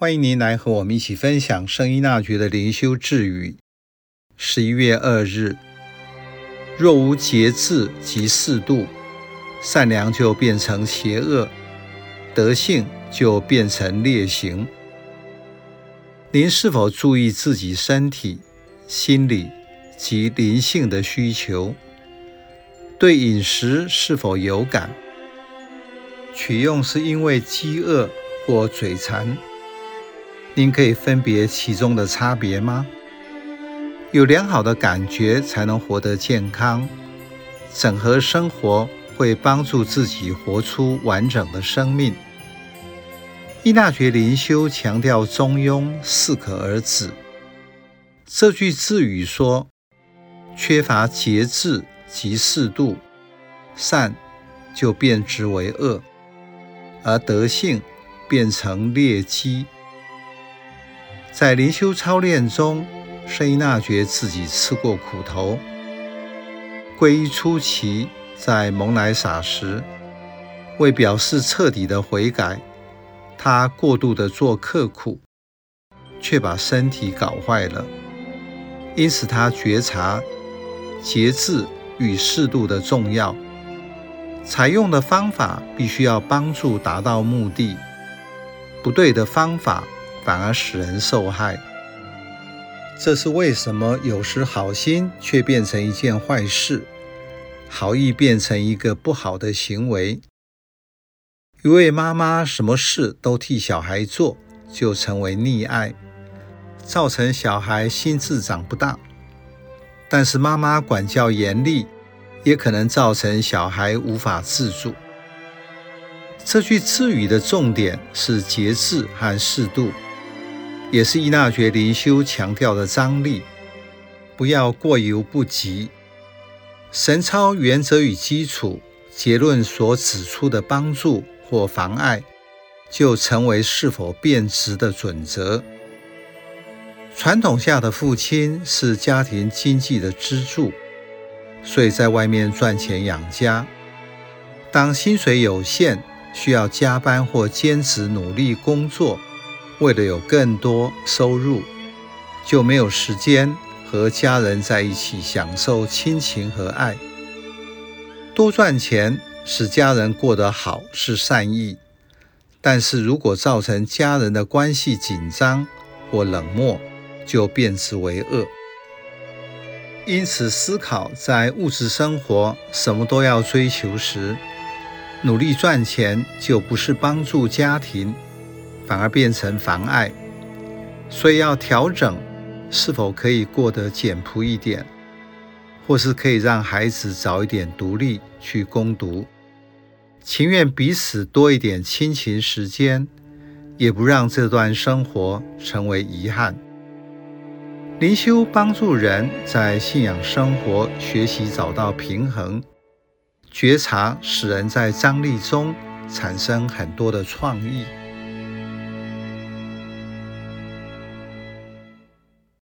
欢迎您来和我们一起分享圣依纳爵的灵修智语。十一月二日，若无节制及适度，善良就变成邪恶，德性就变成劣行。您是否注意自己身体、心理及灵性的需求？对饮食是否有感？取用是因为饥饿或嘴馋？您可以分别其中的差别吗？有良好的感觉才能活得健康。整合生活会帮助自己活出完整的生命。依纳爵灵修强调中庸，适可而止。这句智语说：缺乏节制及适度，善就变质为恶，而德性变成劣迹。在灵修操练中，圣依纳爵自己吃过苦头。皈依初期，在蒙莱撒时，为表示彻底的悔改，他过度的做刻苦，却把身体搞坏了。因此，他觉察节制与适度的重要。采用的方法必须要帮助达到目的，不对的方法，反而使人受害，这是为什么？有时好心却变成一件坏事，好意变成一个不好的行为。一位妈妈什么事都替小孩做，就成为溺爱，造成小孩心智长不大。但是妈妈管教严厉，也可能造成小孩无法自主。这句词语的重点是节制和适度。也是依纳爵灵修强调的张力，不要过犹不及。神操原则与基础结论所指出的帮助或妨碍，就成为是否变质的准则。传统下的父亲是家庭经济的支柱，所以在外面赚钱养家。当薪水有限，需要加班或兼职努力工作。为了有更多收入，就没有时间和家人在一起享受亲情和爱。多赚钱使家人过得好是善意，但是如果造成家人的关系紧张或冷漠，就变质为恶。因此，思考在物质生活什么都要追求时，努力赚钱就不是帮助家庭。反而变成妨碍，所以要调整，是否可以过得简朴一点，或是可以让孩子早一点独立去攻读，情愿彼此多一点亲情时间，也不让这段生活成为遗憾。灵修帮助人在信仰生活学习找到平衡，觉察使人在张力中产生很多的创意。